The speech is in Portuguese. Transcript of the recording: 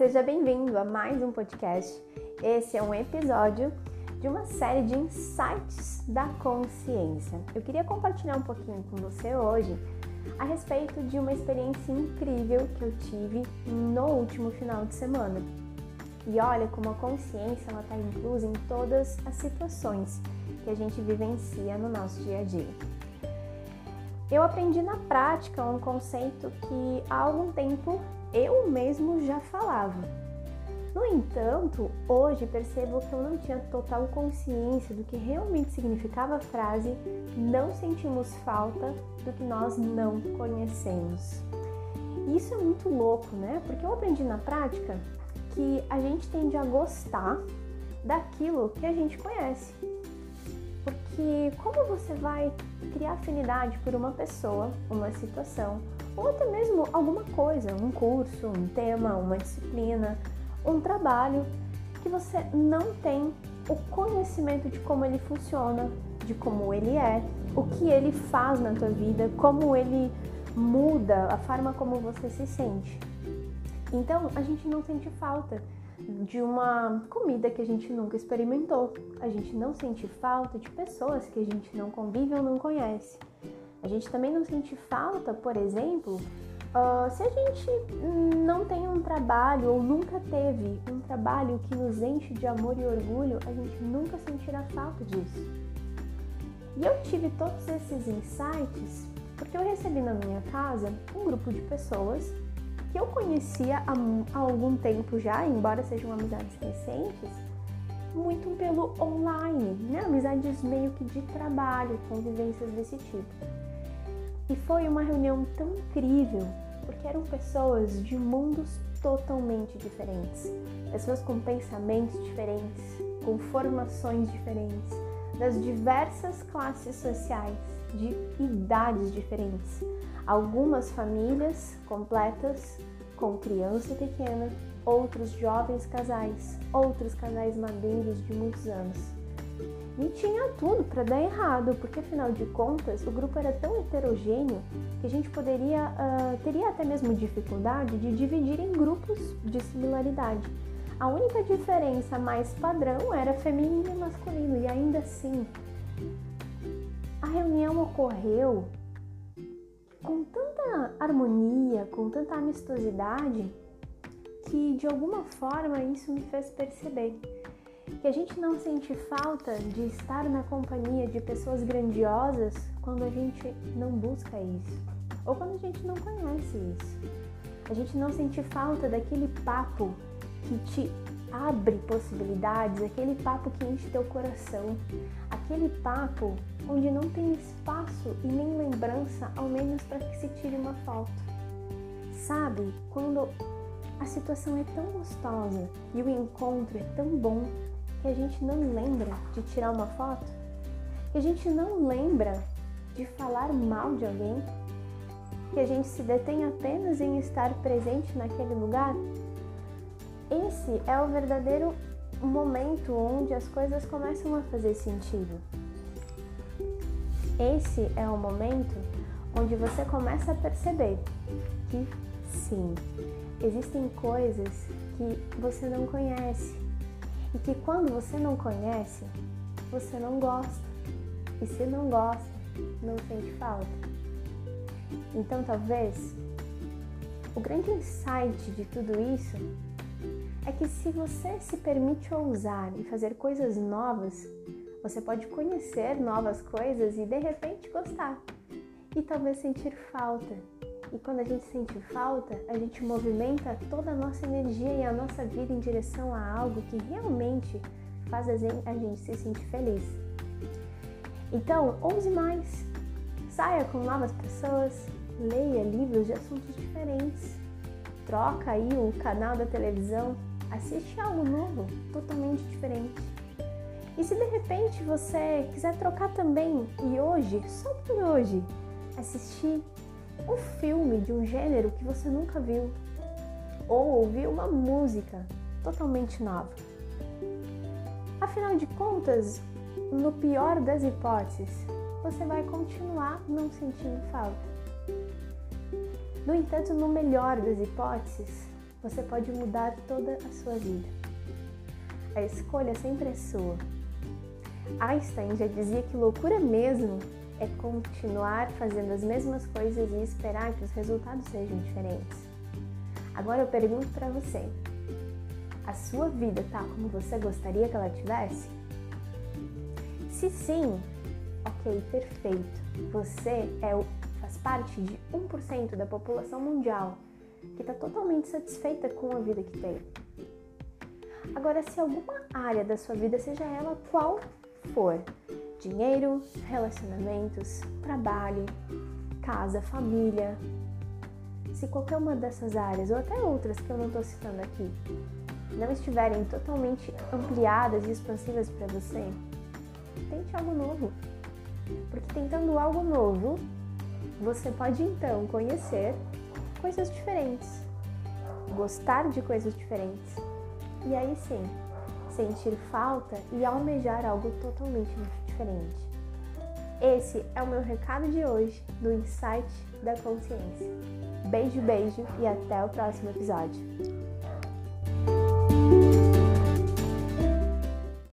seja bem-vindo a mais um podcast. Esse é um episódio de uma série de insights da consciência. Eu queria compartilhar um pouquinho com você hoje a respeito de uma experiência incrível que eu tive no último final de semana. E olha como a consciência está inclusa em todas as situações que a gente vivencia no nosso dia a dia. Eu aprendi na prática um conceito que há algum tempo eu mesmo já falava. No entanto, hoje percebo que eu não tinha total consciência do que realmente significava a frase não sentimos falta do que nós não conhecemos. Isso é muito louco, né? Porque eu aprendi na prática que a gente tende a gostar daquilo que a gente conhece. Porque como você vai criar afinidade por uma pessoa, uma situação, ou até mesmo alguma coisa, um curso, um tema, uma disciplina, um trabalho que você não tem o conhecimento de como ele funciona, de como ele é, o que ele faz na tua vida, como ele muda a forma como você se sente. Então, a gente não sente falta de uma comida que a gente nunca experimentou. A gente não sente falta de pessoas que a gente não convive ou não conhece. A gente também não sente falta, por exemplo, uh, se a gente não tem um trabalho ou nunca teve um trabalho que nos enche de amor e orgulho, a gente nunca sentirá falta disso. E eu tive todos esses insights porque eu recebi na minha casa um grupo de pessoas que eu conhecia há, algum tempo já, embora sejam amizades recentes, muito pelo online, né? Amizades meio que de trabalho, convivências desse tipo. E foi uma reunião tão incrível, porque eram pessoas de mundos totalmente diferentes, pessoas com pensamentos diferentes, com formações diferentes, das diversas classes sociais, de idades diferentes. Algumas famílias completas com criança pequena, outros jovens casais, outros casais madeiros de muitos anos e tinha tudo para dar errado, porque afinal de contas o grupo era tão heterogêneo que a gente poderia uh, teria até mesmo dificuldade de dividir em grupos de similaridade. A única diferença mais padrão era feminino e masculino, e ainda assim a reunião ocorreu com tanta harmonia, com tanta amistosidade, que de alguma forma isso me fez perceber que a gente não sente falta de estar na companhia de pessoas grandiosas quando a gente não busca isso, ou quando a gente não conhece isso. A gente não sente falta daquele papo que te abre possibilidades, aquele papo que enche teu coração, aquele papo onde não tem espaço e nem lembrança, ao menos para que se tire uma foto. Sabe, quando a situação é tão gostosa e o encontro é tão bom que a gente não lembra de tirar uma foto, que a gente não lembra de falar mal de alguém, que a gente se detém apenas em estar presente naquele lugar. Esse é o verdadeiro momento onde as coisas começam a fazer sentido. Esse é o momento onde você começa a perceber que sim, existem coisas que você não conhece, e que quando você não conhece, você não gosta. E se não gosta, não sente falta. Então talvez o grande insight de tudo isso é que se você se permite ousar e fazer coisas novas, você pode conhecer novas coisas e de repente gostar. E talvez sentir falta e quando a gente sente falta, a gente movimenta toda a nossa energia e a nossa vida em direção a algo que realmente faz a gente se sentir feliz. Então, ouse mais. Saia com novas pessoas, leia livros de assuntos diferentes. Troca aí o canal da televisão, assiste algo novo, totalmente diferente. E se de repente você quiser trocar também e hoje, só por hoje, assistir um filme de um gênero que você nunca viu, ou ouvir uma música totalmente nova. Afinal de contas, no pior das hipóteses, você vai continuar não sentindo falta. No entanto, no melhor das hipóteses, você pode mudar toda a sua vida. A escolha sempre é sua. Einstein já dizia que loucura mesmo é continuar fazendo as mesmas coisas e esperar que os resultados sejam diferentes. Agora eu pergunto para você: a sua vida tá como você gostaria que ela tivesse? Se sim, ok, perfeito. Você é o, faz parte de 1% da população mundial que está totalmente satisfeita com a vida que tem. Agora, se alguma área da sua vida, seja ela qual for, dinheiro, relacionamentos, trabalho, casa, família, se qualquer uma dessas áreas ou até outras que eu não estou citando aqui não estiverem totalmente ampliadas e expansivas para você, tente algo novo. Porque tentando algo novo, você pode então conhecer coisas diferentes, gostar de coisas diferentes e aí sim sentir falta e almejar algo totalmente diferente. Esse é o meu recado de hoje do Insight da Consciência. Beijo, beijo e até o próximo episódio.